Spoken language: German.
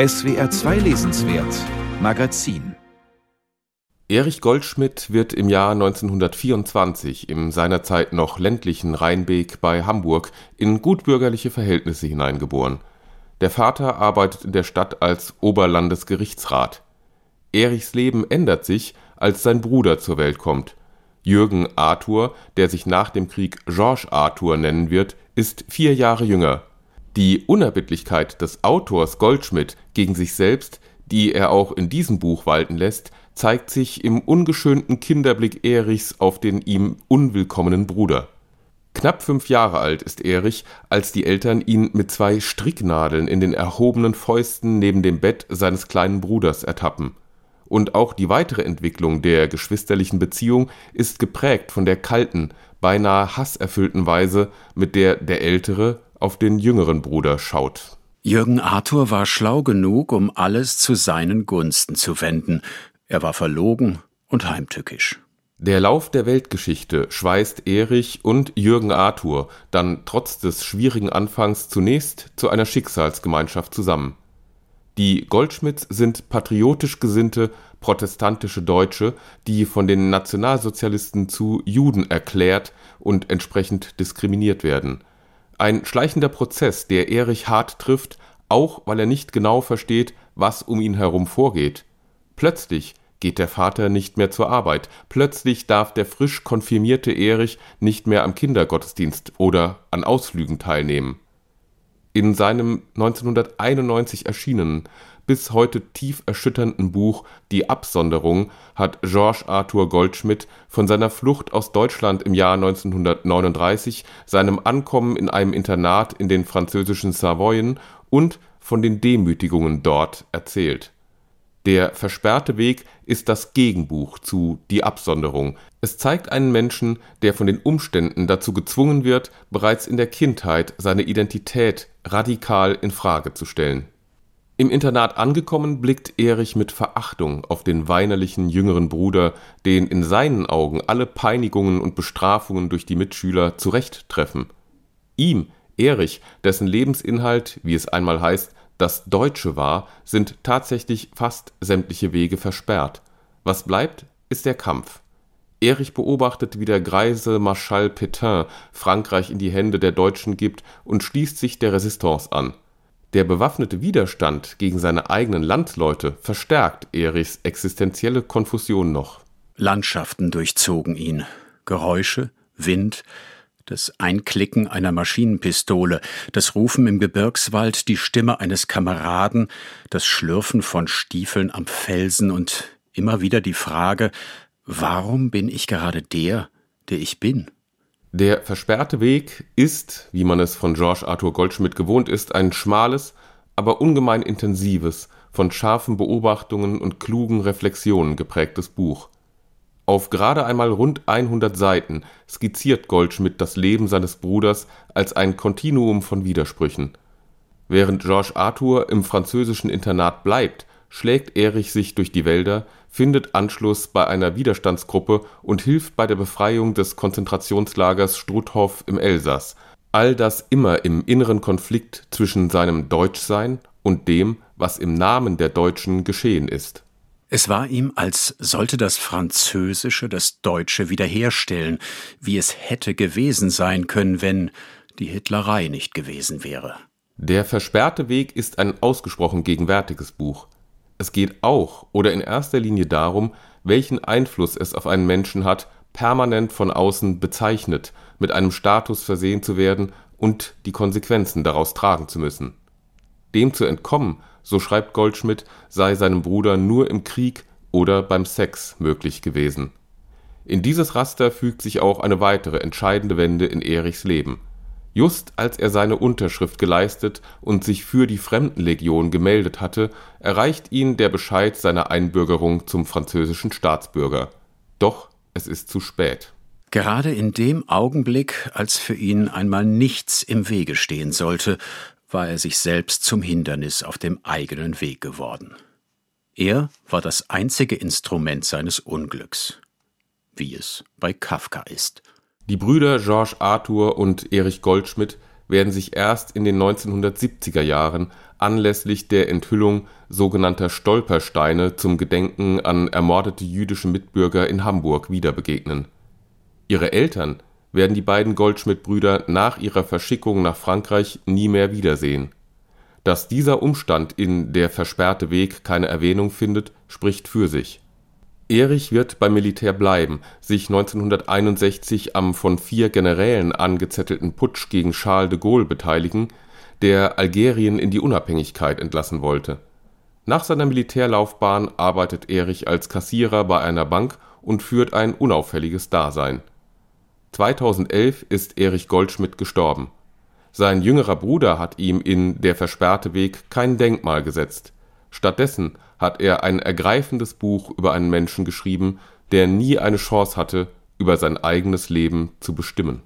SWR 2 Lesenswert Magazin Erich Goldschmidt wird im Jahr 1924 im seinerzeit noch ländlichen Rheinbeek bei Hamburg in gutbürgerliche Verhältnisse hineingeboren. Der Vater arbeitet in der Stadt als Oberlandesgerichtsrat. Erichs Leben ändert sich, als sein Bruder zur Welt kommt. Jürgen Arthur, der sich nach dem Krieg Georges Arthur nennen wird, ist vier Jahre jünger. Die Unerbittlichkeit des Autors Goldschmidt gegen sich selbst, die er auch in diesem Buch walten lässt, zeigt sich im ungeschönten Kinderblick Erichs auf den ihm unwillkommenen Bruder. Knapp fünf Jahre alt ist Erich, als die Eltern ihn mit zwei Stricknadeln in den erhobenen Fäusten neben dem Bett seines kleinen Bruders ertappen. Und auch die weitere Entwicklung der geschwisterlichen Beziehung ist geprägt von der kalten, beinahe hasserfüllten Weise, mit der der Ältere auf den jüngeren Bruder schaut. Jürgen Arthur war schlau genug, um alles zu seinen Gunsten zu wenden, er war verlogen und heimtückisch. Der Lauf der Weltgeschichte schweißt Erich und Jürgen Arthur dann trotz des schwierigen Anfangs zunächst zu einer Schicksalsgemeinschaft zusammen. Die Goldschmidts sind patriotisch gesinnte, protestantische Deutsche, die von den Nationalsozialisten zu Juden erklärt und entsprechend diskriminiert werden. Ein schleichender Prozess, der Erich hart trifft, auch weil er nicht genau versteht, was um ihn herum vorgeht. Plötzlich geht der Vater nicht mehr zur Arbeit. Plötzlich darf der frisch konfirmierte Erich nicht mehr am Kindergottesdienst oder an Ausflügen teilnehmen. In seinem 1991 erschienenen, bis heute tief erschütternden Buch Die Absonderung hat Georges Arthur Goldschmidt von seiner Flucht aus Deutschland im Jahr 1939, seinem Ankommen in einem Internat in den französischen Savoyen und von den Demütigungen dort erzählt der versperrte Weg ist das Gegenbuch zu Die Absonderung. Es zeigt einen Menschen, der von den Umständen dazu gezwungen wird, bereits in der Kindheit seine Identität radikal in Frage zu stellen. Im Internat angekommen, blickt Erich mit Verachtung auf den weinerlichen jüngeren Bruder, den in seinen Augen alle Peinigungen und Bestrafungen durch die Mitschüler zurechttreffen. Ihm, Erich, dessen Lebensinhalt, wie es einmal heißt, das Deutsche war, sind tatsächlich fast sämtliche Wege versperrt. Was bleibt, ist der Kampf. Erich beobachtet, wie der greise Marschall Pétain Frankreich in die Hände der Deutschen gibt und schließt sich der Resistance an. Der bewaffnete Widerstand gegen seine eigenen Landsleute verstärkt Erichs existenzielle Konfusion noch. Landschaften durchzogen ihn. Geräusche, Wind, das Einklicken einer Maschinenpistole, das Rufen im Gebirgswald, die Stimme eines Kameraden, das Schlürfen von Stiefeln am Felsen und immer wieder die Frage, warum bin ich gerade der, der ich bin? Der versperrte Weg ist, wie man es von George Arthur Goldschmidt gewohnt ist, ein schmales, aber ungemein intensives, von scharfen Beobachtungen und klugen Reflexionen geprägtes Buch. Auf gerade einmal rund 100 Seiten skizziert Goldschmidt das Leben seines Bruders als ein Kontinuum von Widersprüchen. Während Georges Arthur im französischen Internat bleibt, schlägt Erich sich durch die Wälder, findet Anschluss bei einer Widerstandsgruppe und hilft bei der Befreiung des Konzentrationslagers Struthof im Elsass, all das immer im inneren Konflikt zwischen seinem Deutschsein und dem, was im Namen der Deutschen geschehen ist es war ihm, als sollte das Französische das Deutsche wiederherstellen, wie es hätte gewesen sein können, wenn die Hitlerei nicht gewesen wäre. Der versperrte Weg ist ein ausgesprochen gegenwärtiges Buch. Es geht auch oder in erster Linie darum, welchen Einfluss es auf einen Menschen hat, permanent von außen bezeichnet, mit einem Status versehen zu werden und die Konsequenzen daraus tragen zu müssen. Dem zu entkommen so schreibt Goldschmidt, sei seinem Bruder nur im Krieg oder beim Sex möglich gewesen. In dieses Raster fügt sich auch eine weitere entscheidende Wende in Erichs Leben. Just als er seine Unterschrift geleistet und sich für die Fremdenlegion gemeldet hatte, erreicht ihn der Bescheid seiner Einbürgerung zum französischen Staatsbürger. Doch es ist zu spät. Gerade in dem Augenblick, als für ihn einmal nichts im Wege stehen sollte, war er sich selbst zum Hindernis auf dem eigenen Weg geworden. Er war das einzige Instrument seines Unglücks, wie es bei Kafka ist. Die Brüder Georges Arthur und Erich Goldschmidt werden sich erst in den 1970er Jahren anlässlich der Enthüllung sogenannter Stolpersteine zum Gedenken an ermordete jüdische Mitbürger in Hamburg wieder begegnen. Ihre Eltern werden die beiden Goldschmidt-Brüder nach ihrer Verschickung nach Frankreich nie mehr wiedersehen. Dass dieser Umstand in Der versperrte Weg keine Erwähnung findet, spricht für sich. Erich wird beim Militär bleiben, sich 1961 am von vier Generälen angezettelten Putsch gegen Charles de Gaulle beteiligen, der Algerien in die Unabhängigkeit entlassen wollte. Nach seiner Militärlaufbahn arbeitet Erich als Kassierer bei einer Bank und führt ein unauffälliges Dasein. 2011 ist Erich Goldschmidt gestorben. Sein jüngerer Bruder hat ihm in Der versperrte Weg kein Denkmal gesetzt. Stattdessen hat er ein ergreifendes Buch über einen Menschen geschrieben, der nie eine Chance hatte, über sein eigenes Leben zu bestimmen